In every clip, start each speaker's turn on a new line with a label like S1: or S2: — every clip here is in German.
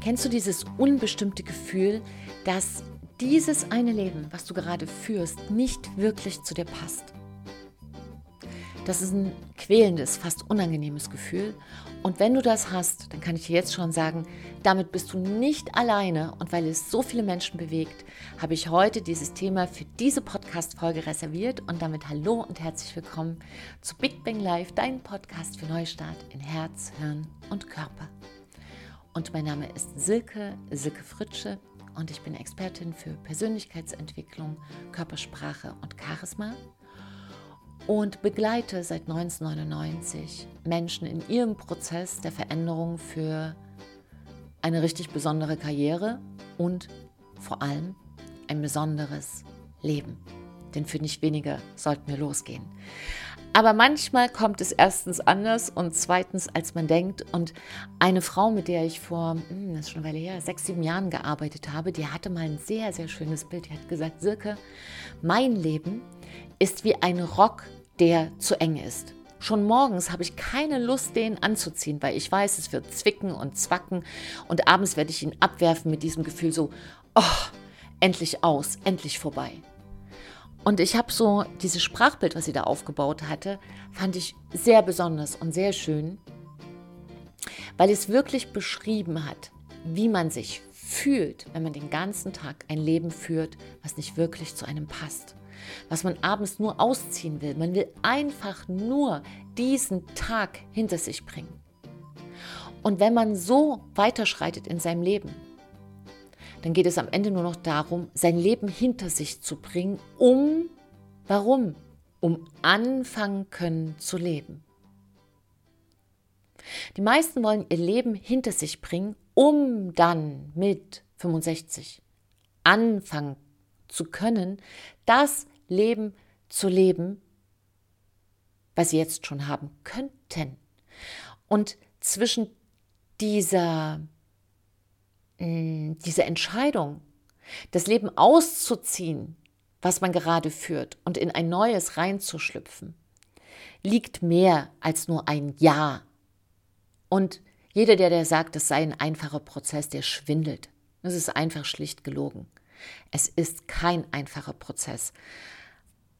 S1: Kennst du dieses unbestimmte Gefühl, dass dieses eine Leben, was du gerade führst, nicht wirklich zu dir passt? Das ist ein quälendes, fast unangenehmes Gefühl. Und wenn du das hast, dann kann ich dir jetzt schon sagen, damit bist du nicht alleine. Und weil es so viele Menschen bewegt, habe ich heute dieses Thema für diese Podcast-Folge reserviert. Und damit hallo und herzlich willkommen zu Big Bang Live, dein Podcast für Neustart in Herz, Hirn und Körper. Und mein Name ist Silke, Silke Fritsche. Und ich bin Expertin für Persönlichkeitsentwicklung, Körpersprache und Charisma und begleite seit 1999 Menschen in ihrem Prozess der Veränderung für eine richtig besondere Karriere und vor allem ein besonderes Leben. Denn für nicht weniger sollten wir losgehen. Aber manchmal kommt es erstens anders und zweitens, als man denkt. Und eine Frau, mit der ich vor, hm, das ist schon eine Weile her, sechs, sieben Jahren gearbeitet habe, die hatte mal ein sehr, sehr schönes Bild. Die hat gesagt, Silke, mein Leben ist wie ein Rock, der zu eng ist. Schon morgens habe ich keine Lust, den anzuziehen, weil ich weiß, es wird zwicken und zwacken und abends werde ich ihn abwerfen mit diesem Gefühl so, oh, endlich aus, endlich vorbei. Und ich habe so dieses Sprachbild, was sie da aufgebaut hatte, fand ich sehr besonders und sehr schön, weil es wirklich beschrieben hat, wie man sich fühlt, wenn man den ganzen Tag ein Leben führt, was nicht wirklich zu einem passt was man abends nur ausziehen will. Man will einfach nur diesen Tag hinter sich bringen. Und wenn man so weiterschreitet in seinem Leben, dann geht es am Ende nur noch darum, sein Leben hinter sich zu bringen, um, warum? Um anfangen können zu leben. Die meisten wollen ihr Leben hinter sich bringen, um dann mit 65 anfangen zu können, das Leben zu leben, was sie jetzt schon haben könnten. Und zwischen dieser, mm, dieser Entscheidung, das Leben auszuziehen, was man gerade führt, und in ein neues reinzuschlüpfen, liegt mehr als nur ein Ja. Und jeder, der, der sagt, es sei ein einfacher Prozess, der schwindelt. Das ist einfach schlicht gelogen. Es ist kein einfacher Prozess.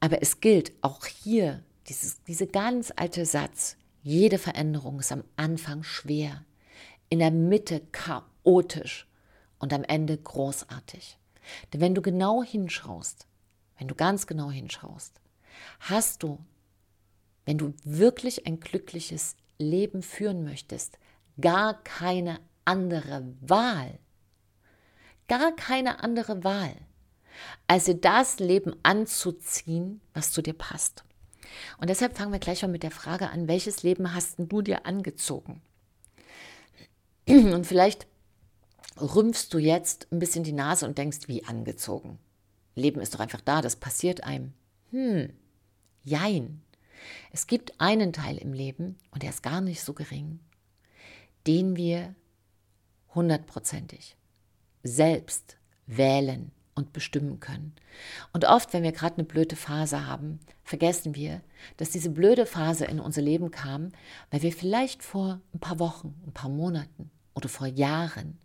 S1: Aber es gilt auch hier dieses, diese ganz alte Satz, jede Veränderung ist am Anfang schwer, in der Mitte chaotisch und am Ende großartig. Denn wenn du genau hinschaust, wenn du ganz genau hinschaust, hast du, wenn du wirklich ein glückliches Leben führen möchtest, gar keine andere Wahl. Gar keine andere Wahl also das Leben anzuziehen, was zu dir passt. Und deshalb fangen wir gleich mal mit der Frage an, welches Leben hast du dir angezogen? Und vielleicht rümpfst du jetzt ein bisschen die Nase und denkst, wie angezogen. Leben ist doch einfach da, das passiert einem. Hm, jein. Es gibt einen Teil im Leben, und der ist gar nicht so gering, den wir hundertprozentig selbst wählen und bestimmen können. Und oft, wenn wir gerade eine blöde Phase haben, vergessen wir, dass diese blöde Phase in unser Leben kam, weil wir vielleicht vor ein paar Wochen, ein paar Monaten oder vor Jahren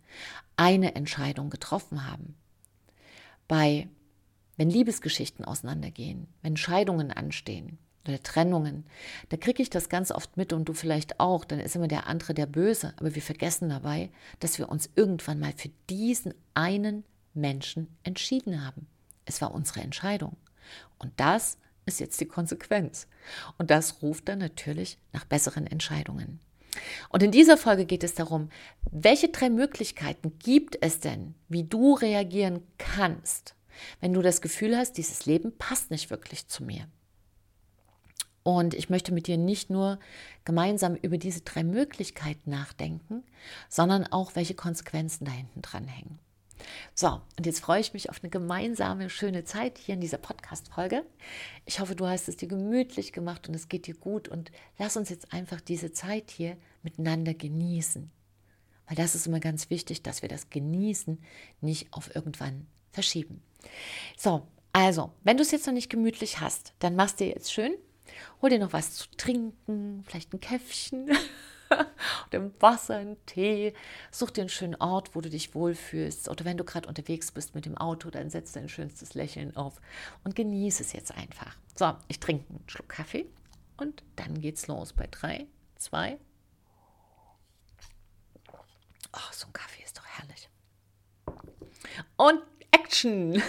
S1: eine Entscheidung getroffen haben. Bei, wenn Liebesgeschichten auseinandergehen, wenn Scheidungen anstehen oder Trennungen, da kriege ich das ganz oft mit und du vielleicht auch, dann ist immer der andere der Böse, aber wir vergessen dabei, dass wir uns irgendwann mal für diesen einen Menschen entschieden haben. Es war unsere Entscheidung. Und das ist jetzt die Konsequenz. Und das ruft dann natürlich nach besseren Entscheidungen. Und in dieser Folge geht es darum, welche drei Möglichkeiten gibt es denn, wie du reagieren kannst, wenn du das Gefühl hast, dieses Leben passt nicht wirklich zu mir. Und ich möchte mit dir nicht nur gemeinsam über diese drei Möglichkeiten nachdenken, sondern auch, welche Konsequenzen da hinten dran hängen. So, und jetzt freue ich mich auf eine gemeinsame, schöne Zeit hier in dieser Podcast-Folge. Ich hoffe, du hast es dir gemütlich gemacht und es geht dir gut. Und lass uns jetzt einfach diese Zeit hier miteinander genießen. Weil das ist immer ganz wichtig, dass wir das Genießen nicht auf irgendwann verschieben. So, also, wenn du es jetzt noch nicht gemütlich hast, dann machst dir jetzt schön. Hol dir noch was zu trinken, vielleicht ein Käffchen. oder im Wasser, einen Tee. Such dir einen schönen Ort, wo du dich wohlfühlst. Oder wenn du gerade unterwegs bist mit dem Auto, dann setz dein schönstes Lächeln auf und genieße es jetzt einfach. So, ich trinke einen Schluck Kaffee und dann geht's los bei drei, zwei. Oh, so ein Kaffee ist doch herrlich. Und Action!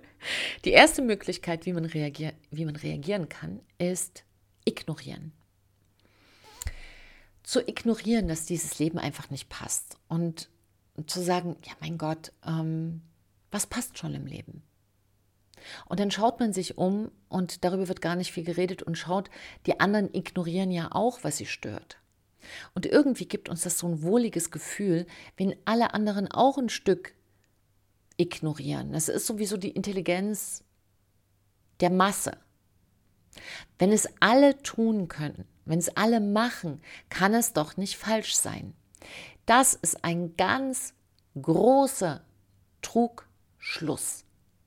S1: Die erste Möglichkeit, wie man, reagier wie man reagieren kann, ist ignorieren. Zu ignorieren, dass dieses Leben einfach nicht passt und zu sagen, ja mein Gott, ähm, was passt schon im Leben? Und dann schaut man sich um und darüber wird gar nicht viel geredet und schaut, die anderen ignorieren ja auch, was sie stört. Und irgendwie gibt uns das so ein wohliges Gefühl, wenn alle anderen auch ein Stück ignorieren. Das ist sowieso die Intelligenz der Masse. Wenn es alle tun können, wenn es alle machen, kann es doch nicht falsch sein. Das ist ein ganz großer Trugschluss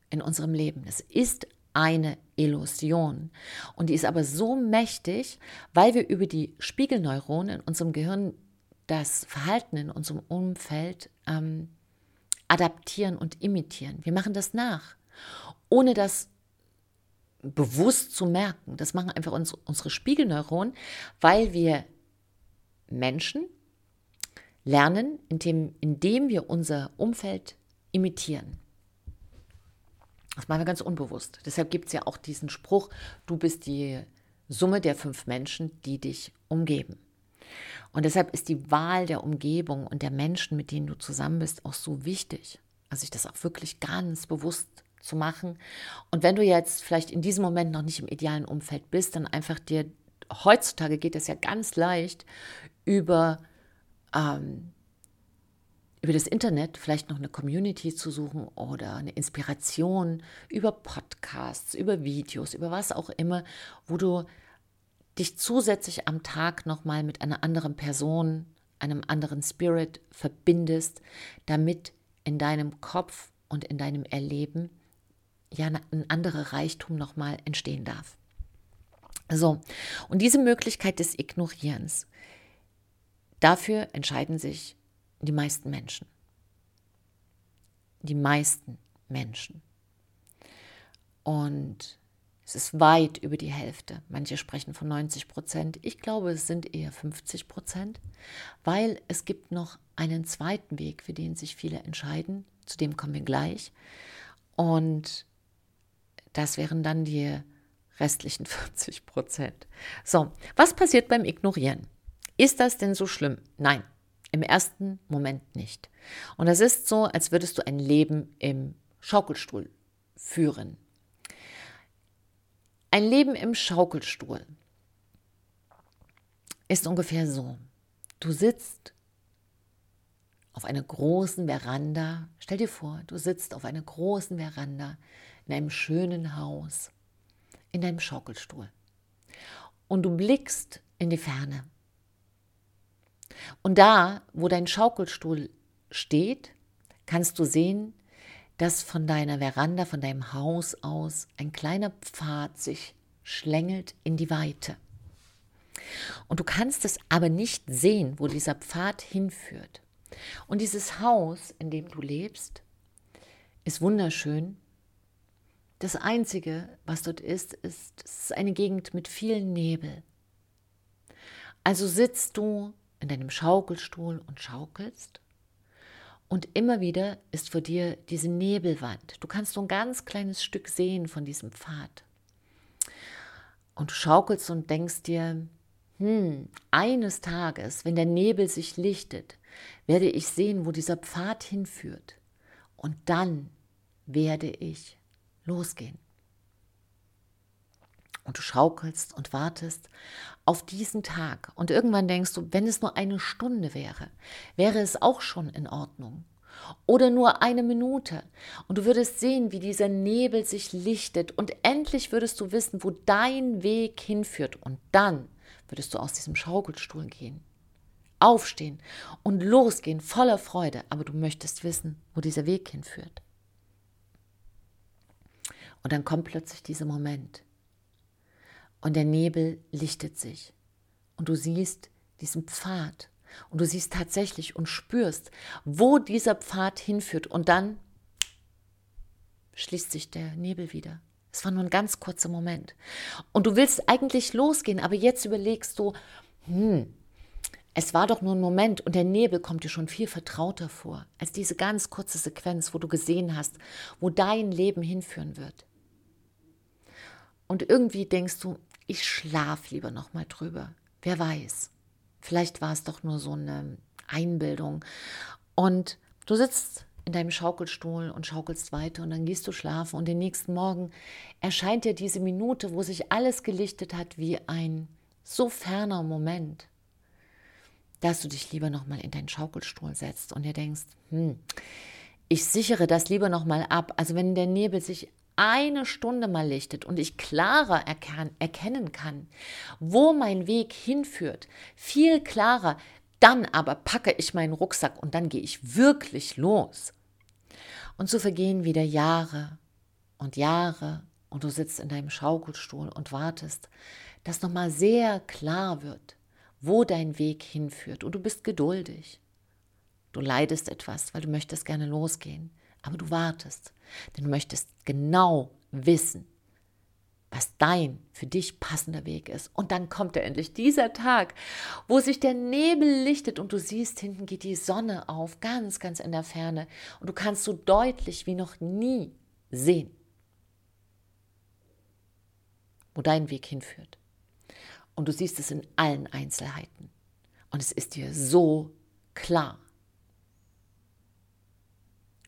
S1: in unserem Leben. Es ist eine Illusion. Und die ist aber so mächtig, weil wir über die Spiegelneuronen in unserem Gehirn das Verhalten in unserem Umfeld ähm, adaptieren und imitieren. Wir machen das nach, ohne das bewusst zu merken. Das machen einfach uns, unsere Spiegelneuronen, weil wir Menschen lernen, indem, indem wir unser Umfeld imitieren. Das machen wir ganz unbewusst. Deshalb gibt es ja auch diesen Spruch, du bist die Summe der fünf Menschen, die dich umgeben. Und deshalb ist die Wahl der Umgebung und der Menschen, mit denen du zusammen bist, auch so wichtig. Also sich das auch wirklich ganz bewusst zu machen. Und wenn du jetzt vielleicht in diesem Moment noch nicht im idealen Umfeld bist, dann einfach dir, heutzutage geht es ja ganz leicht, über, ähm, über das Internet vielleicht noch eine Community zu suchen oder eine Inspiration über Podcasts, über Videos, über was auch immer, wo du dich zusätzlich am Tag nochmal mit einer anderen Person, einem anderen Spirit verbindest, damit in deinem Kopf und in deinem Erleben ja ein anderer Reichtum nochmal entstehen darf. So, und diese Möglichkeit des Ignorierens, dafür entscheiden sich die meisten Menschen. Die meisten Menschen. Und es ist weit über die Hälfte. Manche sprechen von 90 Prozent. Ich glaube, es sind eher 50 Prozent, weil es gibt noch einen zweiten Weg, für den sich viele entscheiden. Zu dem kommen wir gleich. Und das wären dann die restlichen 40 Prozent. So, was passiert beim Ignorieren? Ist das denn so schlimm? Nein, im ersten Moment nicht. Und das ist so, als würdest du ein Leben im Schaukelstuhl führen. Ein Leben im Schaukelstuhl ist ungefähr so. Du sitzt auf einer großen Veranda. Stell dir vor, du sitzt auf einer großen Veranda in einem schönen Haus, in deinem Schaukelstuhl. Und du blickst in die Ferne. Und da, wo dein Schaukelstuhl steht, kannst du sehen, dass von deiner Veranda, von deinem Haus aus ein kleiner Pfad sich schlängelt in die Weite. Und du kannst es aber nicht sehen, wo dieser Pfad hinführt. Und dieses Haus, in dem du lebst, ist wunderschön. Das Einzige, was dort ist, ist, ist eine Gegend mit viel Nebel. Also sitzt du in deinem Schaukelstuhl und schaukelst und immer wieder ist vor dir diese Nebelwand. Du kannst so ein ganz kleines Stück sehen von diesem Pfad. Und du schaukelst und denkst dir, hm, eines Tages, wenn der Nebel sich lichtet, werde ich sehen, wo dieser Pfad hinführt. Und dann werde ich losgehen. Und du schaukelst und wartest auf diesen Tag. Und irgendwann denkst du, wenn es nur eine Stunde wäre, wäre es auch schon in Ordnung. Oder nur eine Minute. Und du würdest sehen, wie dieser Nebel sich lichtet. Und endlich würdest du wissen, wo dein Weg hinführt. Und dann würdest du aus diesem Schaukelstuhl gehen. Aufstehen und losgehen voller Freude. Aber du möchtest wissen, wo dieser Weg hinführt. Und dann kommt plötzlich dieser Moment, und der Nebel lichtet sich und du siehst diesen Pfad. Und du siehst tatsächlich und spürst, wo dieser Pfad hinführt. Und dann schließt sich der Nebel wieder. Es war nur ein ganz kurzer Moment. Und du willst eigentlich losgehen, aber jetzt überlegst du, hm, es war doch nur ein Moment und der Nebel kommt dir schon viel vertrauter vor, als diese ganz kurze Sequenz, wo du gesehen hast, wo dein Leben hinführen wird. Und irgendwie denkst du, ich schlaf lieber noch mal drüber. Wer weiß. Vielleicht war es doch nur so eine Einbildung. Und du sitzt in deinem Schaukelstuhl und schaukelst weiter und dann gehst du schlafen und den nächsten Morgen erscheint dir diese Minute, wo sich alles gelichtet hat wie ein so ferner Moment, dass du dich lieber nochmal in deinen Schaukelstuhl setzt und dir denkst, hm, ich sichere das lieber nochmal ab. Also wenn der Nebel sich eine Stunde mal lichtet und ich klarer erkennen kann, wo mein Weg hinführt, viel klarer, dann aber packe ich meinen Rucksack und dann gehe ich wirklich los. Und so vergehen wieder Jahre und Jahre und du sitzt in deinem Schaukelstuhl und wartest, dass nochmal sehr klar wird, wo dein Weg hinführt. Und du bist geduldig. Du leidest etwas, weil du möchtest gerne losgehen, aber du wartest, denn du möchtest genau wissen, was dein für dich passender Weg ist. Und dann kommt er endlich, dieser Tag, wo sich der Nebel lichtet und du siehst, hinten geht die Sonne auf, ganz, ganz in der Ferne. Und du kannst so deutlich wie noch nie sehen, wo dein Weg hinführt. Und du siehst es in allen Einzelheiten. Und es ist dir so klar.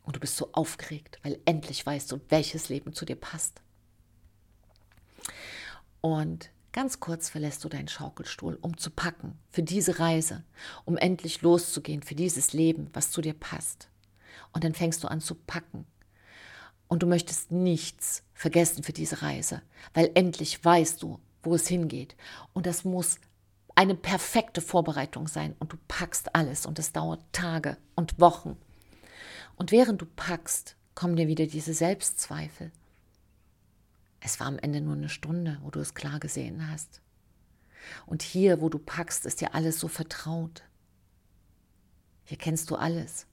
S1: Und du bist so aufgeregt, weil endlich weißt du, welches Leben zu dir passt. Und ganz kurz verlässt du deinen Schaukelstuhl, um zu packen für diese Reise, um endlich loszugehen für dieses Leben, was zu dir passt. Und dann fängst du an zu packen. Und du möchtest nichts vergessen für diese Reise, weil endlich weißt du, wo es hingeht. Und das muss eine perfekte Vorbereitung sein. Und du packst alles und es dauert Tage und Wochen. Und während du packst, kommen dir wieder diese Selbstzweifel. Es war am Ende nur eine Stunde, wo du es klar gesehen hast. Und hier, wo du packst, ist dir alles so vertraut. Hier kennst du alles.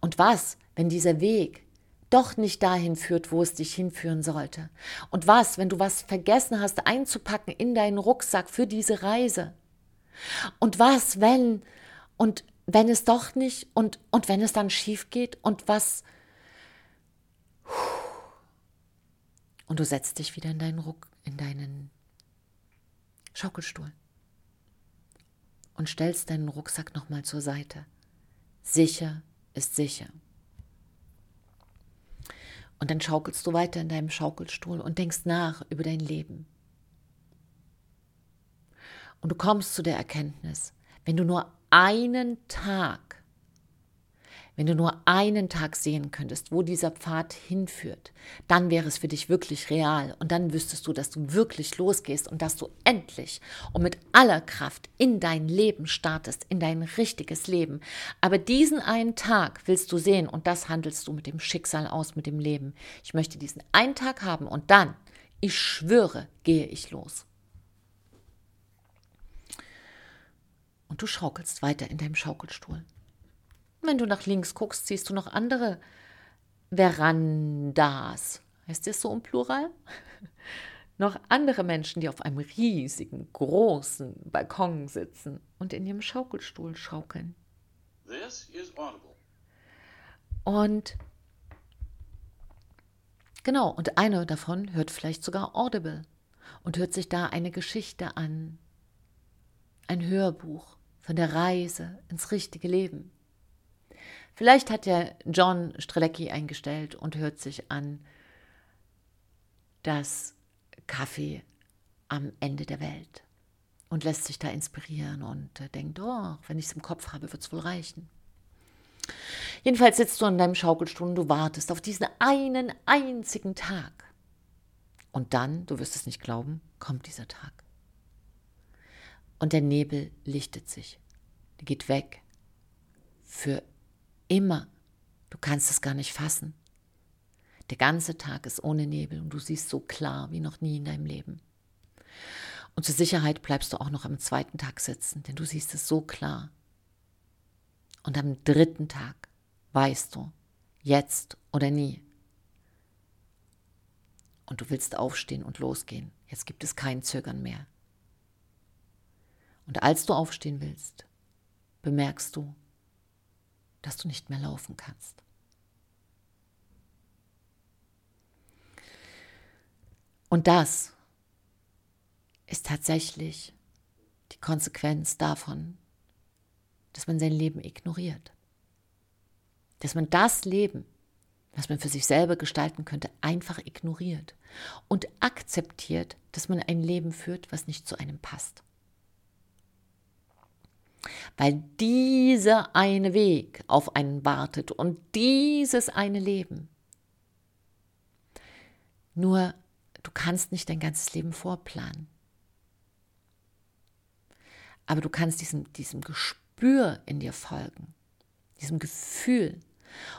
S1: Und was, wenn dieser Weg doch nicht dahin führt, wo es dich hinführen sollte? Und was, wenn du was vergessen hast einzupacken in deinen Rucksack für diese Reise? Und was, wenn und wenn es doch nicht und und wenn es dann schief geht und was und du setzt dich wieder in deinen Ruck, in deinen Schaukelstuhl und stellst deinen Rucksack nochmal zur Seite. Sicher ist sicher. Und dann schaukelst du weiter in deinem Schaukelstuhl und denkst nach über dein Leben. Und du kommst zu der Erkenntnis, wenn du nur einen Tag wenn du nur einen Tag sehen könntest, wo dieser Pfad hinführt, dann wäre es für dich wirklich real und dann wüsstest du, dass du wirklich losgehst und dass du endlich und mit aller Kraft in dein Leben startest, in dein richtiges Leben. Aber diesen einen Tag willst du sehen und das handelst du mit dem Schicksal aus, mit dem Leben. Ich möchte diesen einen Tag haben und dann, ich schwöre, gehe ich los. Und du schaukelst weiter in deinem Schaukelstuhl. Wenn du nach links guckst, siehst du noch andere Verandas. Heißt das so im Plural? noch andere Menschen, die auf einem riesigen, großen Balkon sitzen und in ihrem Schaukelstuhl schaukeln. Und genau, und einer davon hört vielleicht sogar Audible und hört sich da eine Geschichte an, ein Hörbuch von der Reise ins richtige Leben. Vielleicht hat ja John Strelecki eingestellt und hört sich an das Kaffee am Ende der Welt und lässt sich da inspirieren und äh, denkt, oh, wenn ich es im Kopf habe, wird es wohl reichen. Jedenfalls sitzt du in deinem Schaukelstuhl und du wartest auf diesen einen einzigen Tag. Und dann, du wirst es nicht glauben, kommt dieser Tag. Und der Nebel lichtet sich. Der geht weg. Für Immer. Du kannst es gar nicht fassen. Der ganze Tag ist ohne Nebel und du siehst so klar wie noch nie in deinem Leben. Und zur Sicherheit bleibst du auch noch am zweiten Tag sitzen, denn du siehst es so klar. Und am dritten Tag weißt du, jetzt oder nie. Und du willst aufstehen und losgehen. Jetzt gibt es kein Zögern mehr. Und als du aufstehen willst, bemerkst du, dass du nicht mehr laufen kannst. Und das ist tatsächlich die Konsequenz davon, dass man sein Leben ignoriert. Dass man das Leben, was man für sich selber gestalten könnte, einfach ignoriert und akzeptiert, dass man ein Leben führt, was nicht zu einem passt. Weil dieser eine Weg auf einen wartet und dieses eine Leben. Nur du kannst nicht dein ganzes Leben vorplanen. Aber du kannst diesem, diesem Gespür in dir folgen, diesem Gefühl.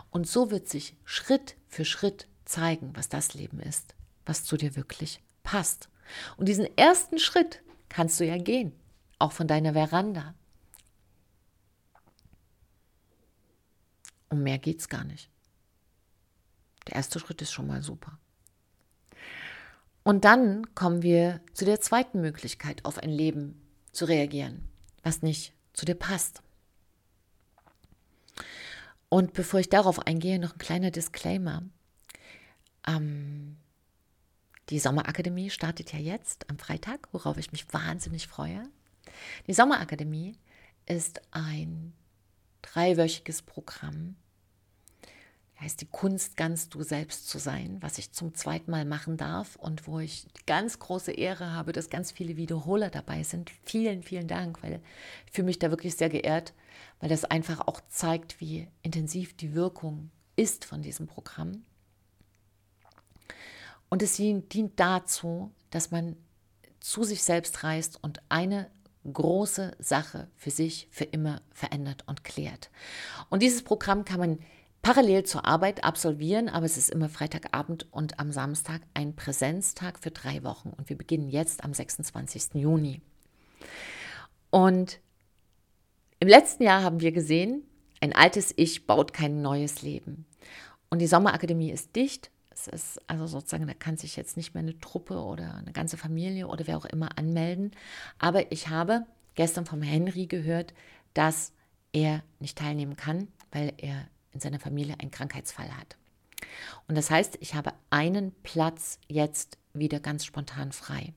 S1: Und so wird sich Schritt für Schritt zeigen, was das Leben ist, was zu dir wirklich passt. Und diesen ersten Schritt kannst du ja gehen, auch von deiner Veranda. Um mehr geht es gar nicht. Der erste Schritt ist schon mal super. Und dann kommen wir zu der zweiten Möglichkeit, auf ein Leben zu reagieren, was nicht zu dir passt. Und bevor ich darauf eingehe, noch ein kleiner Disclaimer. Ähm, die Sommerakademie startet ja jetzt am Freitag, worauf ich mich wahnsinnig freue. Die Sommerakademie ist ein dreiwöchiges Programm. Heißt die Kunst, ganz du selbst zu sein, was ich zum zweiten Mal machen darf und wo ich die ganz große Ehre habe, dass ganz viele Wiederholer dabei sind. Vielen, vielen Dank, weil ich fühle mich da wirklich sehr geehrt, weil das einfach auch zeigt, wie intensiv die Wirkung ist von diesem Programm. Und es dient dazu, dass man zu sich selbst reist und eine große Sache für sich für immer verändert und klärt. Und dieses Programm kann man parallel zur Arbeit absolvieren, aber es ist immer Freitagabend und am Samstag ein Präsenztag für drei Wochen. Und wir beginnen jetzt am 26. Juni. Und im letzten Jahr haben wir gesehen, ein altes Ich baut kein neues Leben. Und die Sommerakademie ist dicht. Es ist also sozusagen, da kann sich jetzt nicht mehr eine Truppe oder eine ganze Familie oder wer auch immer anmelden. Aber ich habe gestern vom Henry gehört, dass er nicht teilnehmen kann, weil er in seiner Familie einen Krankheitsfall hat. Und das heißt, ich habe einen Platz jetzt wieder ganz spontan frei.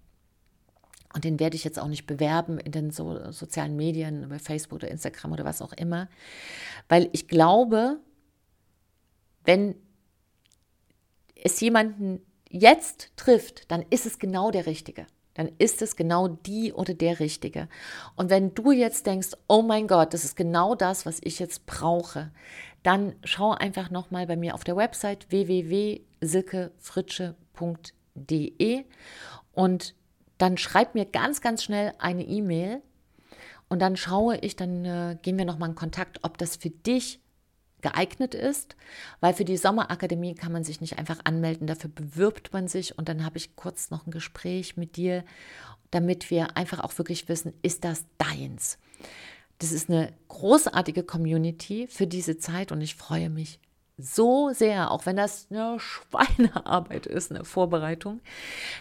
S1: Und den werde ich jetzt auch nicht bewerben in den so, sozialen Medien, bei Facebook oder Instagram oder was auch immer, weil ich glaube, wenn es jemanden jetzt trifft, dann ist es genau der Richtige. Dann ist es genau die oder der Richtige. Und wenn du jetzt denkst, oh mein Gott, das ist genau das, was ich jetzt brauche, dann schau einfach nochmal bei mir auf der Website www.silkefritsche.de und dann schreib mir ganz, ganz schnell eine E-Mail und dann schaue ich, dann äh, gehen wir nochmal in Kontakt, ob das für dich geeignet ist, weil für die Sommerakademie kann man sich nicht einfach anmelden, dafür bewirbt man sich und dann habe ich kurz noch ein Gespräch mit dir, damit wir einfach auch wirklich wissen, ist das deins? Das ist eine großartige Community für diese Zeit und ich freue mich so sehr, auch wenn das eine Schweinearbeit ist, eine Vorbereitung.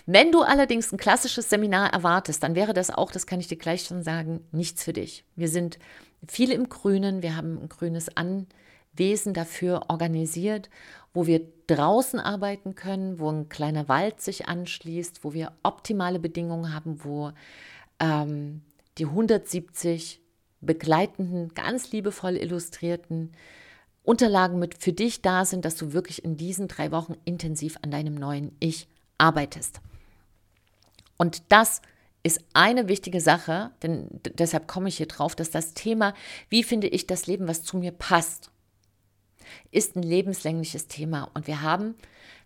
S1: Wenn du allerdings ein klassisches Seminar erwartest, dann wäre das auch, das kann ich dir gleich schon sagen, nichts für dich. Wir sind viele im Grünen, wir haben ein grünes Anwesen dafür organisiert, wo wir draußen arbeiten können, wo ein kleiner Wald sich anschließt, wo wir optimale Bedingungen haben, wo ähm, die 170 begleitenden, ganz liebevoll illustrierten Unterlagen mit für dich da sind, dass du wirklich in diesen drei Wochen intensiv an deinem neuen Ich arbeitest. Und das ist eine wichtige Sache, denn deshalb komme ich hier drauf, dass das Thema, wie finde ich das Leben, was zu mir passt, ist ein lebenslängliches Thema. Und wir haben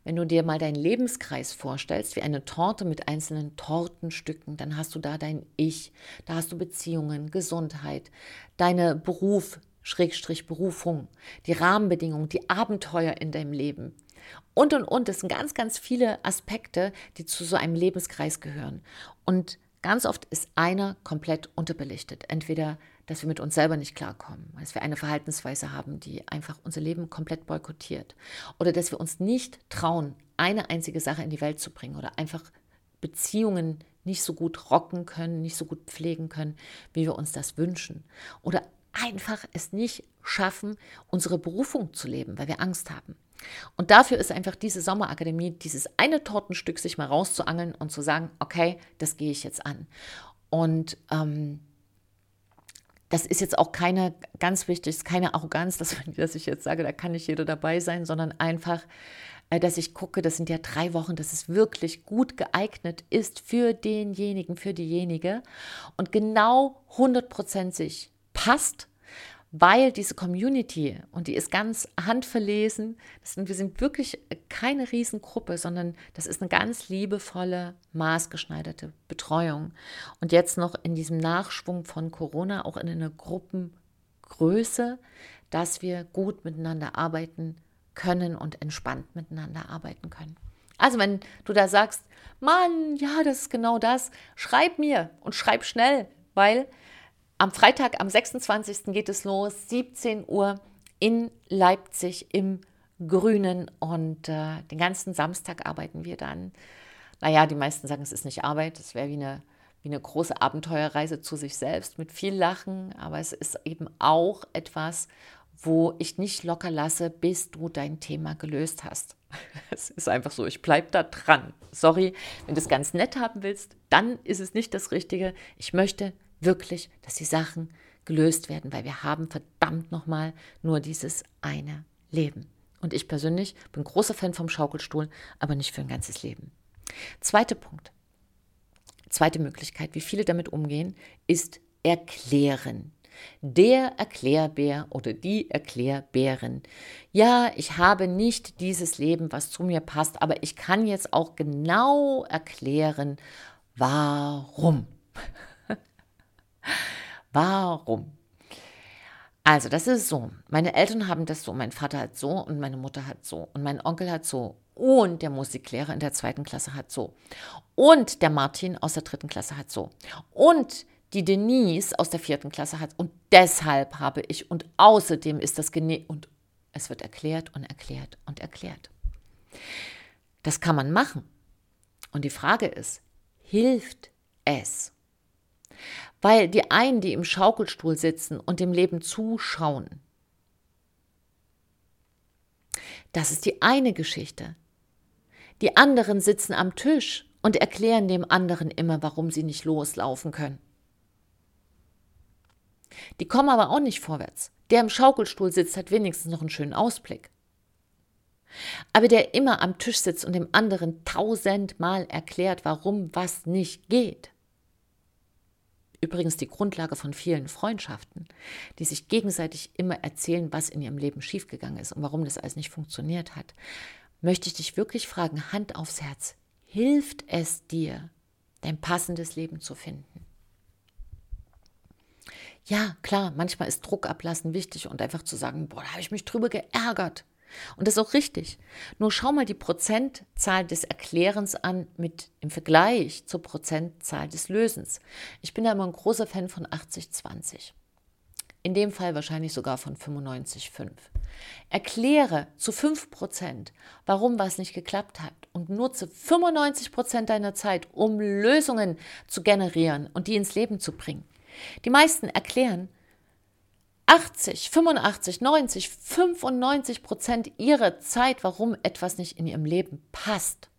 S1: wenn du dir mal deinen Lebenskreis vorstellst, wie eine Torte mit einzelnen Tortenstücken, dann hast du da dein Ich, da hast du Beziehungen, Gesundheit, deine Beruf, Schrägstrich Berufung, die Rahmenbedingungen, die Abenteuer in deinem Leben. Und, und, und, das sind ganz, ganz viele Aspekte, die zu so einem Lebenskreis gehören. Und Ganz oft ist einer komplett unterbelichtet. Entweder, dass wir mit uns selber nicht klarkommen, dass wir eine Verhaltensweise haben, die einfach unser Leben komplett boykottiert. Oder dass wir uns nicht trauen, eine einzige Sache in die Welt zu bringen oder einfach Beziehungen nicht so gut rocken können, nicht so gut pflegen können, wie wir uns das wünschen. Oder einfach es nicht schaffen, unsere Berufung zu leben, weil wir Angst haben. Und dafür ist einfach diese Sommerakademie, dieses eine Tortenstück sich mal rauszuangeln und zu sagen, okay, das gehe ich jetzt an. Und ähm, das ist jetzt auch keine, ganz wichtig, keine Arroganz, dass, dass ich jetzt sage, da kann nicht jeder dabei sein, sondern einfach, äh, dass ich gucke, das sind ja drei Wochen, dass es wirklich gut geeignet ist für denjenigen, für diejenige. Und genau 100% sich passt weil diese Community, und die ist ganz handverlesen, sind, wir sind wirklich keine Riesengruppe, sondern das ist eine ganz liebevolle, maßgeschneiderte Betreuung. Und jetzt noch in diesem Nachschwung von Corona auch in einer Gruppengröße, dass wir gut miteinander arbeiten können und entspannt miteinander arbeiten können. Also wenn du da sagst, Mann, ja, das ist genau das, schreib mir und schreib schnell, weil am Freitag, am 26. geht es los, 17 Uhr in Leipzig im Grünen und äh, den ganzen Samstag arbeiten wir dann. Naja, die meisten sagen, es ist nicht Arbeit, es wäre wie eine, wie eine große Abenteuerreise zu sich selbst mit viel Lachen, aber es ist eben auch etwas, wo ich nicht locker lasse, bis du dein Thema gelöst hast. Es ist einfach so, ich bleibe da dran. Sorry, wenn du es ganz nett haben willst, dann ist es nicht das Richtige. Ich möchte wirklich, dass die Sachen gelöst werden, weil wir haben verdammt nochmal nur dieses eine Leben. Und ich persönlich bin großer Fan vom Schaukelstuhl, aber nicht für ein ganzes Leben. Zweiter Punkt. Zweite Möglichkeit, wie viele damit umgehen, ist erklären. Der Erklärbär oder die Erklärbärin. Ja, ich habe nicht dieses Leben, was zu mir passt, aber ich kann jetzt auch genau erklären, warum. Warum? Also, das ist so. Meine Eltern haben das so, mein Vater hat so und meine Mutter hat so und mein Onkel hat so und der Musiklehrer in der zweiten Klasse hat so und der Martin aus der dritten Klasse hat so und die Denise aus der vierten Klasse hat und deshalb habe ich und außerdem ist das gene und es wird erklärt und erklärt und erklärt. Das kann man machen. Und die Frage ist, hilft es? Weil die einen, die im Schaukelstuhl sitzen und dem Leben zuschauen, das ist die eine Geschichte. Die anderen sitzen am Tisch und erklären dem anderen immer, warum sie nicht loslaufen können. Die kommen aber auch nicht vorwärts. Der im Schaukelstuhl sitzt, hat wenigstens noch einen schönen Ausblick. Aber der immer am Tisch sitzt und dem anderen tausendmal erklärt, warum was nicht geht, übrigens die Grundlage von vielen Freundschaften, die sich gegenseitig immer erzählen, was in ihrem Leben schiefgegangen ist und warum das alles nicht funktioniert hat, möchte ich dich wirklich fragen, Hand aufs Herz, hilft es dir, dein passendes Leben zu finden? Ja, klar, manchmal ist Druck ablassen wichtig und einfach zu sagen, boah, da habe ich mich drüber geärgert. Und das ist auch richtig. Nur schau mal die Prozentzahl des Erklärens an mit im Vergleich zur Prozentzahl des Lösens. Ich bin da immer ein großer Fan von 80-20. In dem Fall wahrscheinlich sogar von 95-5. Erkläre zu 5%, warum was nicht geklappt hat und nutze 95% deiner Zeit, um Lösungen zu generieren und die ins Leben zu bringen. Die meisten erklären, 80, 85, 90, 95 Prozent ihrer Zeit, warum etwas nicht in ihrem Leben passt.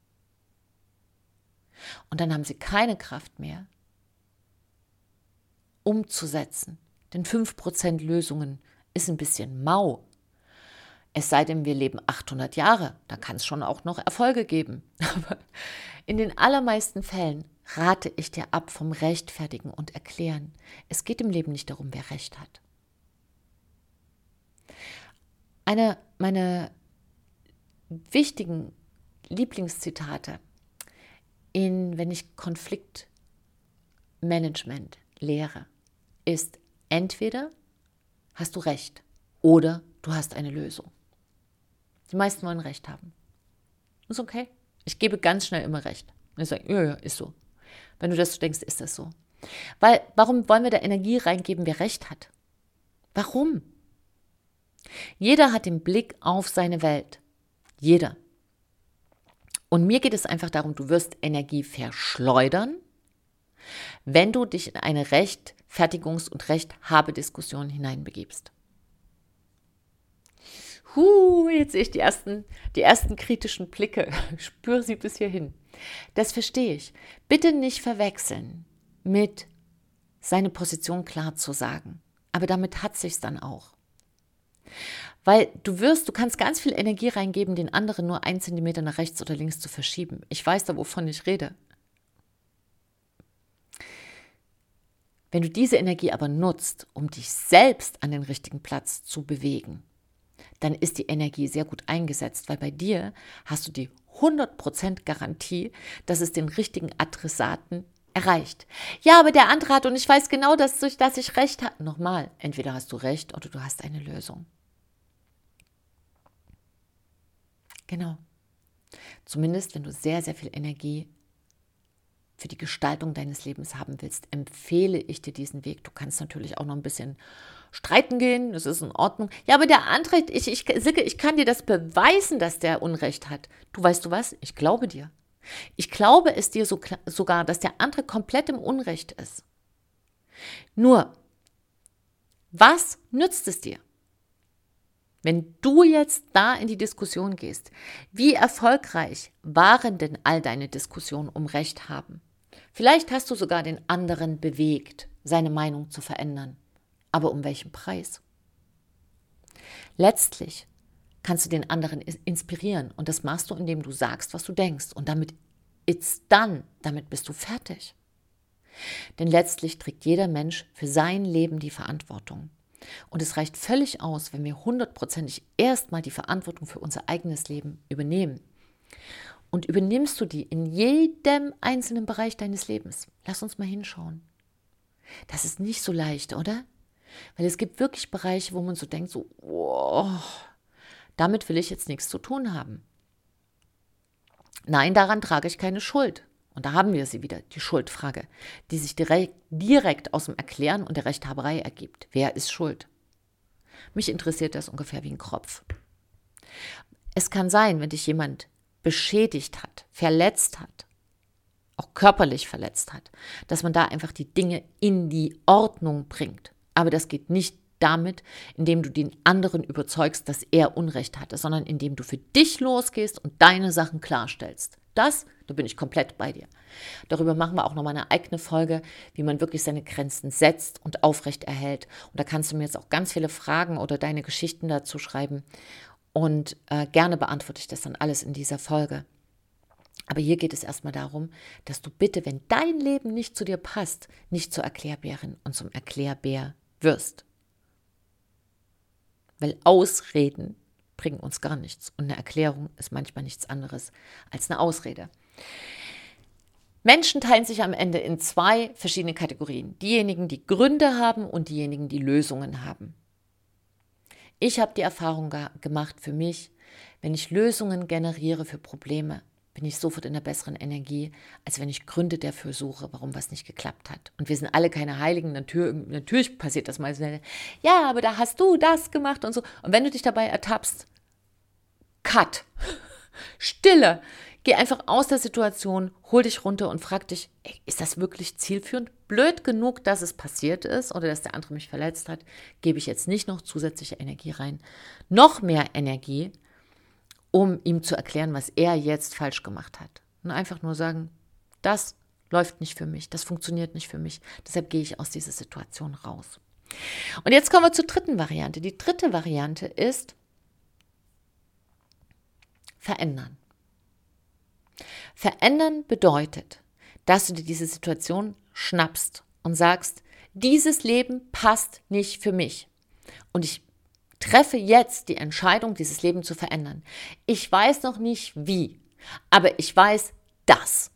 S1: Und dann haben sie keine Kraft mehr, umzusetzen. Denn 5 Prozent Lösungen ist ein bisschen mau. Es sei denn, wir leben 800 Jahre, da kann es schon auch noch Erfolge geben. Aber in den allermeisten Fällen rate ich dir ab vom Rechtfertigen und Erklären. Es geht im Leben nicht darum, wer Recht hat. Eine meiner wichtigen Lieblingszitate, in, wenn ich Konfliktmanagement lehre, ist entweder hast du Recht oder du hast eine Lösung. Die meisten wollen Recht haben. Ist okay. Ich gebe ganz schnell immer Recht. Ich sage, ja, ja, ist so. wenn du das so denkst, ist das so. Weil, warum wollen wir da Energie reingeben, wer recht hat? Warum? Jeder hat den Blick auf seine Welt. Jeder. Und mir geht es einfach darum, du wirst Energie verschleudern, wenn du dich in eine Rechtfertigungs- und Rechthabediskussion hineinbegibst. Huh, jetzt sehe ich die ersten, die ersten kritischen Blicke. Spüre sie bis hierhin. Das verstehe ich. Bitte nicht verwechseln mit seine Position klar zu sagen. Aber damit hat sich's dann auch. Weil du wirst, du kannst ganz viel Energie reingeben, den anderen nur ein Zentimeter nach rechts oder links zu verschieben. Ich weiß da, wovon ich rede. Wenn du diese Energie aber nutzt, um dich selbst an den richtigen Platz zu bewegen, dann ist die Energie sehr gut eingesetzt, weil bei dir hast du die 100% Garantie, dass es den richtigen Adressaten erreicht. Ja, aber der andere hat und ich weiß genau, dass, dass ich recht habe. Nochmal, entweder hast du recht oder du hast eine Lösung. Genau. Zumindest, wenn du sehr, sehr viel Energie für die Gestaltung deines Lebens haben willst, empfehle ich dir diesen Weg. Du kannst natürlich auch noch ein bisschen streiten gehen, das ist in Ordnung. Ja, aber der andere, ich, ich, Silke, ich kann dir das beweisen, dass der Unrecht hat. Du weißt du was? Ich glaube dir. Ich glaube es dir so, sogar, dass der andere komplett im Unrecht ist. Nur, was nützt es dir? Wenn du jetzt da in die Diskussion gehst, wie erfolgreich waren denn all deine Diskussionen um Recht haben? Vielleicht hast du sogar den anderen bewegt, seine Meinung zu verändern. Aber um welchen Preis? Letztlich kannst du den anderen inspirieren und das machst du, indem du sagst, was du denkst und damit it's done, damit bist du fertig. Denn letztlich trägt jeder Mensch für sein Leben die Verantwortung. Und es reicht völlig aus, wenn wir hundertprozentig erstmal die Verantwortung für unser eigenes Leben übernehmen. Und übernimmst du die in jedem einzelnen Bereich deines Lebens? Lass uns mal hinschauen. Das ist nicht so leicht, oder? Weil es gibt wirklich Bereiche, wo man so denkt, so, oh, damit will ich jetzt nichts zu tun haben. Nein, daran trage ich keine Schuld. Und da haben wir sie wieder, die Schuldfrage, die sich direkt, direkt aus dem Erklären und der Rechthaberei ergibt. Wer ist schuld? Mich interessiert das ungefähr wie ein Kropf. Es kann sein, wenn dich jemand beschädigt hat, verletzt hat, auch körperlich verletzt hat, dass man da einfach die Dinge in die Ordnung bringt. Aber das geht nicht damit, indem du den anderen überzeugst, dass er Unrecht hatte, sondern indem du für dich losgehst und deine Sachen klarstellst. Das, da bin ich komplett bei dir. Darüber machen wir auch nochmal eine eigene Folge, wie man wirklich seine Grenzen setzt und aufrecht erhält. Und da kannst du mir jetzt auch ganz viele Fragen oder deine Geschichten dazu schreiben. Und äh, gerne beantworte ich das dann alles in dieser Folge. Aber hier geht es erstmal darum, dass du bitte, wenn dein Leben nicht zu dir passt, nicht zur Erklärbärin und zum Erklärbär wirst. Weil Ausreden bringen uns gar nichts. Und eine Erklärung ist manchmal nichts anderes als eine Ausrede. Menschen teilen sich am Ende in zwei verschiedene Kategorien. Diejenigen, die Gründe haben und diejenigen, die Lösungen haben. Ich habe die Erfahrung gemacht für mich, wenn ich Lösungen generiere für Probleme, bin ich sofort in einer besseren Energie, als wenn ich Gründe dafür suche, warum was nicht geklappt hat. Und wir sind alle keine Heiligen, natürlich, natürlich passiert das mal. Ja, aber da hast du das gemacht und so. Und wenn du dich dabei ertappst, Cut, Stille, geh einfach aus der Situation, hol dich runter und frag dich, ey, ist das wirklich zielführend? Blöd genug, dass es passiert ist oder dass der andere mich verletzt hat, gebe ich jetzt nicht noch zusätzliche Energie rein. Noch mehr Energie, um ihm zu erklären, was er jetzt falsch gemacht hat. Und einfach nur sagen, das läuft nicht für mich, das funktioniert nicht für mich. Deshalb gehe ich aus dieser Situation raus. Und jetzt kommen wir zur dritten Variante. Die dritte Variante ist verändern. Verändern bedeutet, dass du dir diese Situation schnappst und sagst, dieses Leben passt nicht für mich. Und ich treffe jetzt die Entscheidung, dieses Leben zu verändern. Ich weiß noch nicht wie, aber ich weiß das.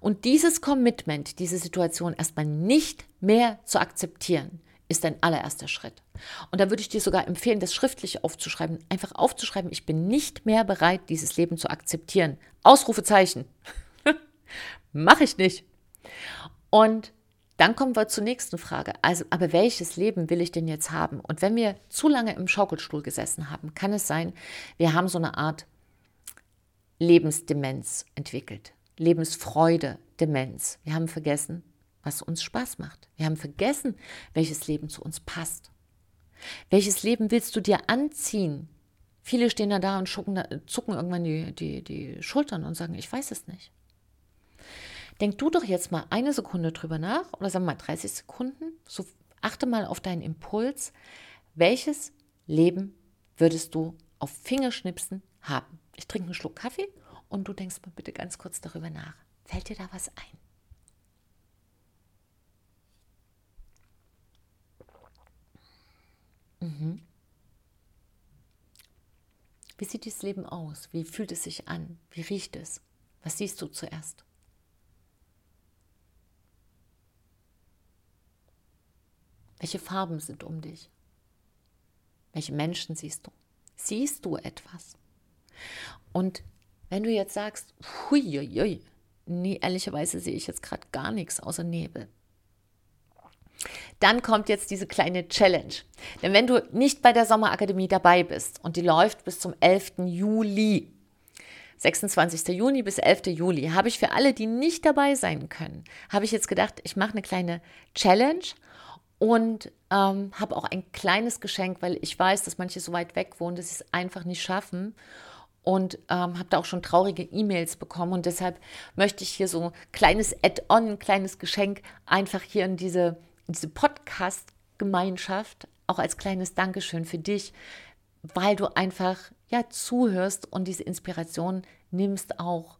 S1: Und dieses Commitment, diese Situation erstmal nicht mehr zu akzeptieren, ist dein allererster Schritt. Und da würde ich dir sogar empfehlen, das schriftlich aufzuschreiben, einfach aufzuschreiben, ich bin nicht mehr bereit, dieses Leben zu akzeptieren. Ausrufezeichen. Mache ich nicht. Und dann kommen wir zur nächsten Frage. Also, aber welches Leben will ich denn jetzt haben? Und wenn wir zu lange im Schaukelstuhl gesessen haben, kann es sein, wir haben so eine Art Lebensdemenz entwickelt. Lebensfreude, Demenz. Wir haben vergessen, was uns Spaß macht. Wir haben vergessen, welches Leben zu uns passt. Welches Leben willst du dir anziehen? Viele stehen da, da und zucken, irgendwann die, die, die Schultern und sagen, ich weiß es nicht. Denk du doch jetzt mal eine Sekunde drüber nach oder sagen wir mal 30 Sekunden. So achte mal auf deinen Impuls. Welches Leben würdest du auf Fingerschnipsen haben? Ich trinke einen Schluck Kaffee und du denkst mal bitte ganz kurz darüber nach. Fällt dir da was ein? Mhm. Wie sieht dieses Leben aus? Wie fühlt es sich an? Wie riecht es? Was siehst du zuerst? Welche Farben sind um dich? Welche Menschen siehst du? Siehst du etwas? Und wenn du jetzt sagst, huiuiui, nee, ehrlicherweise sehe ich jetzt gerade gar nichts außer Nebel. Dann kommt jetzt diese kleine Challenge. Denn wenn du nicht bei der Sommerakademie dabei bist und die läuft bis zum 11. Juli, 26. Juni bis 11. Juli, habe ich für alle, die nicht dabei sein können, habe ich jetzt gedacht, ich mache eine kleine Challenge und ähm, habe auch ein kleines Geschenk, weil ich weiß, dass manche so weit weg wohnen, dass sie es einfach nicht schaffen und ähm, habe da auch schon traurige E-Mails bekommen und deshalb möchte ich hier so ein kleines Add-on, ein kleines Geschenk einfach hier in diese, diese Podcast-Gemeinschaft, auch als kleines Dankeschön für dich, weil du einfach ja zuhörst und diese Inspiration nimmst auch,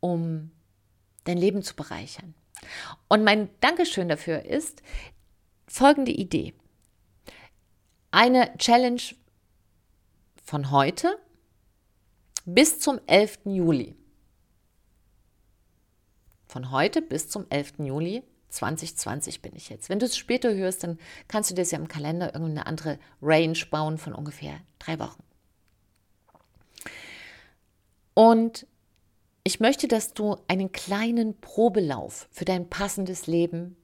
S1: um dein Leben zu bereichern. Und mein Dankeschön dafür ist folgende Idee. Eine Challenge von heute bis zum 11. Juli. Von heute bis zum 11. Juli 2020 bin ich jetzt. Wenn du es später hörst, dann kannst du dir ja im Kalender irgendeine andere Range bauen von ungefähr drei Wochen. Und ich möchte, dass du einen kleinen Probelauf für dein passendes Leben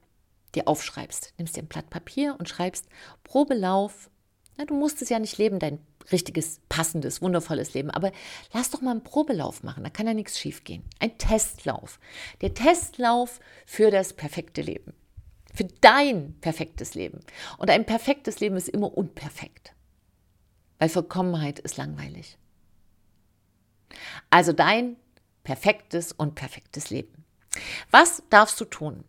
S1: dir aufschreibst. Nimmst dir ein Blatt Papier und schreibst Probelauf. Na, du musst es ja nicht leben, dein richtiges, passendes, wundervolles Leben. Aber lass doch mal einen Probelauf machen, da kann ja nichts schiefgehen. Ein Testlauf. Der Testlauf für das perfekte Leben. Für dein perfektes Leben. Und ein perfektes Leben ist immer unperfekt. Weil Vollkommenheit ist langweilig. Also dein perfektes und perfektes Leben. Was darfst du tun?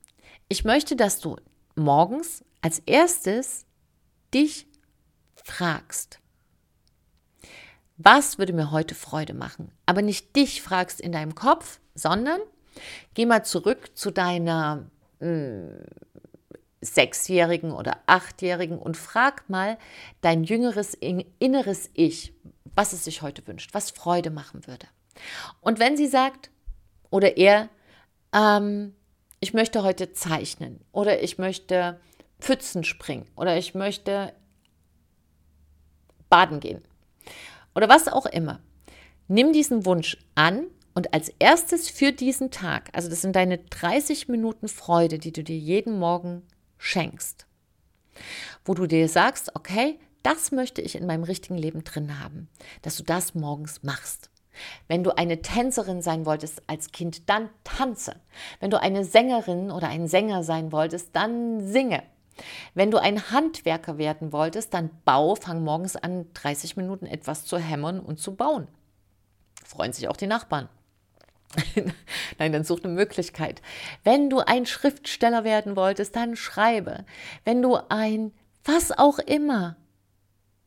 S1: Ich möchte, dass du morgens als erstes dich fragst, was würde mir heute Freude machen? Aber nicht dich fragst in deinem Kopf, sondern geh mal zurück zu deiner mh, hm, Sechsjährigen oder Achtjährigen und frag mal dein jüngeres inneres Ich, was es sich heute wünscht, was Freude machen würde. Und wenn sie sagt oder er, ähm, ich möchte heute zeichnen oder ich möchte Pfützen springen oder ich möchte baden gehen oder was auch immer. Nimm diesen Wunsch an und als erstes für diesen Tag, also das sind deine 30 Minuten Freude, die du dir jeden Morgen schenkst, wo du dir sagst, okay, das möchte ich in meinem richtigen Leben drin haben, dass du das morgens machst. Wenn du eine Tänzerin sein wolltest als Kind, dann tanze. Wenn du eine Sängerin oder ein Sänger sein wolltest, dann singe. Wenn du ein Handwerker werden wolltest, dann bau, fang morgens an, 30 Minuten etwas zu hämmern und zu bauen. Freuen sich auch die Nachbarn. Nein, dann such eine Möglichkeit. Wenn du ein Schriftsteller werden wolltest, dann schreibe. Wenn du ein was auch immer,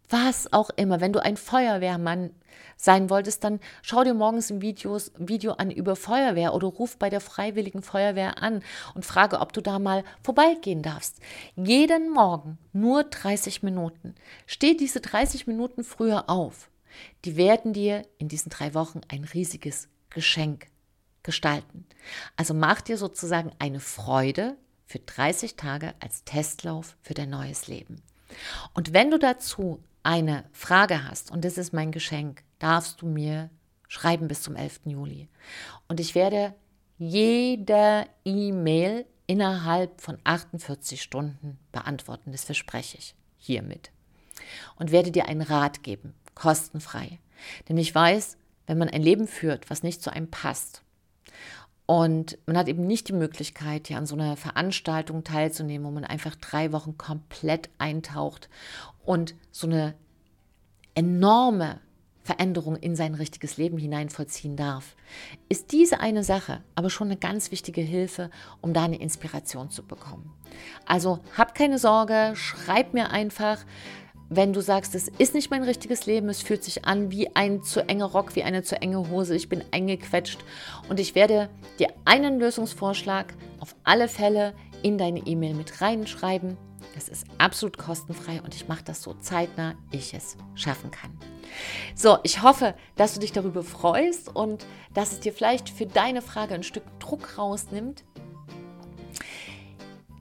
S1: was auch immer, wenn du ein Feuerwehrmann sein wolltest, dann schau dir morgens ein Videos, Video an über Feuerwehr oder ruf bei der Freiwilligen Feuerwehr an und frage, ob du da mal vorbeigehen darfst. Jeden Morgen nur 30 Minuten. Steh diese 30 Minuten früher auf. Die werden dir in diesen drei Wochen ein riesiges Geschenk gestalten. Also mach dir sozusagen eine Freude für 30 Tage als Testlauf für dein neues Leben. Und wenn du dazu eine Frage hast, und das ist mein Geschenk, darfst du mir schreiben bis zum 11. Juli. Und ich werde jede E-Mail innerhalb von 48 Stunden beantworten. Das verspreche ich hiermit. Und werde dir einen Rat geben, kostenfrei. Denn ich weiß, wenn man ein Leben führt, was nicht zu einem passt, und man hat eben nicht die Möglichkeit, hier an so einer Veranstaltung teilzunehmen, wo man einfach drei Wochen komplett eintaucht und so eine enorme Veränderung in sein richtiges Leben hinein vollziehen darf, ist diese eine Sache aber schon eine ganz wichtige Hilfe, um da eine Inspiration zu bekommen. Also hab keine Sorge, schreib mir einfach, wenn du sagst, es ist nicht mein richtiges Leben, es fühlt sich an wie ein zu enger Rock, wie eine zu enge Hose, ich bin eingequetscht und ich werde dir einen Lösungsvorschlag auf alle Fälle in deine E-Mail mit reinschreiben. Das ist absolut kostenfrei und ich mache das so zeitnah ich es schaffen kann. So, ich hoffe, dass du dich darüber freust und dass es dir vielleicht für deine Frage ein Stück Druck rausnimmt.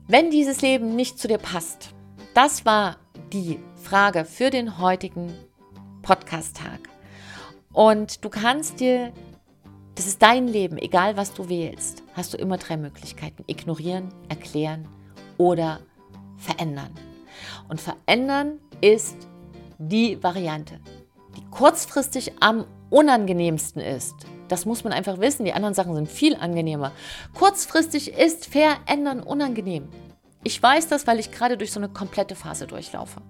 S1: Wenn dieses Leben nicht zu dir passt, das war die Frage für den heutigen Podcast-Tag. Und du kannst dir, das ist dein Leben, egal was du wählst, hast du immer drei Möglichkeiten. Ignorieren, erklären oder verändern. Und verändern ist die Variante, die kurzfristig am unangenehmsten ist. Das muss man einfach wissen. Die anderen Sachen sind viel angenehmer. Kurzfristig ist verändern unangenehm. Ich weiß das, weil ich gerade durch so eine komplette Phase durchlaufe.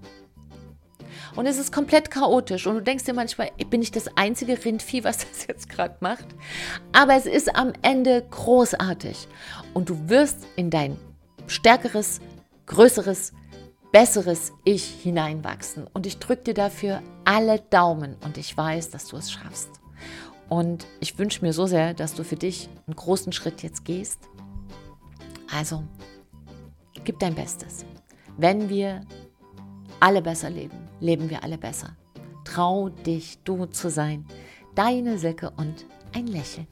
S1: Und es ist komplett chaotisch. Und du denkst dir manchmal, bin ich das einzige Rindvieh, was das jetzt gerade macht? Aber es ist am Ende großartig. Und du wirst in dein stärkeres, größeres, besseres Ich hineinwachsen. Und ich drücke dir dafür alle Daumen und ich weiß, dass du es schaffst. Und ich wünsche mir so sehr, dass du für dich einen großen Schritt jetzt gehst. Also, gib dein Bestes. Wenn wir alle besser leben, leben wir alle besser. Trau dich, du zu sein. Deine Silke und ein Lächeln.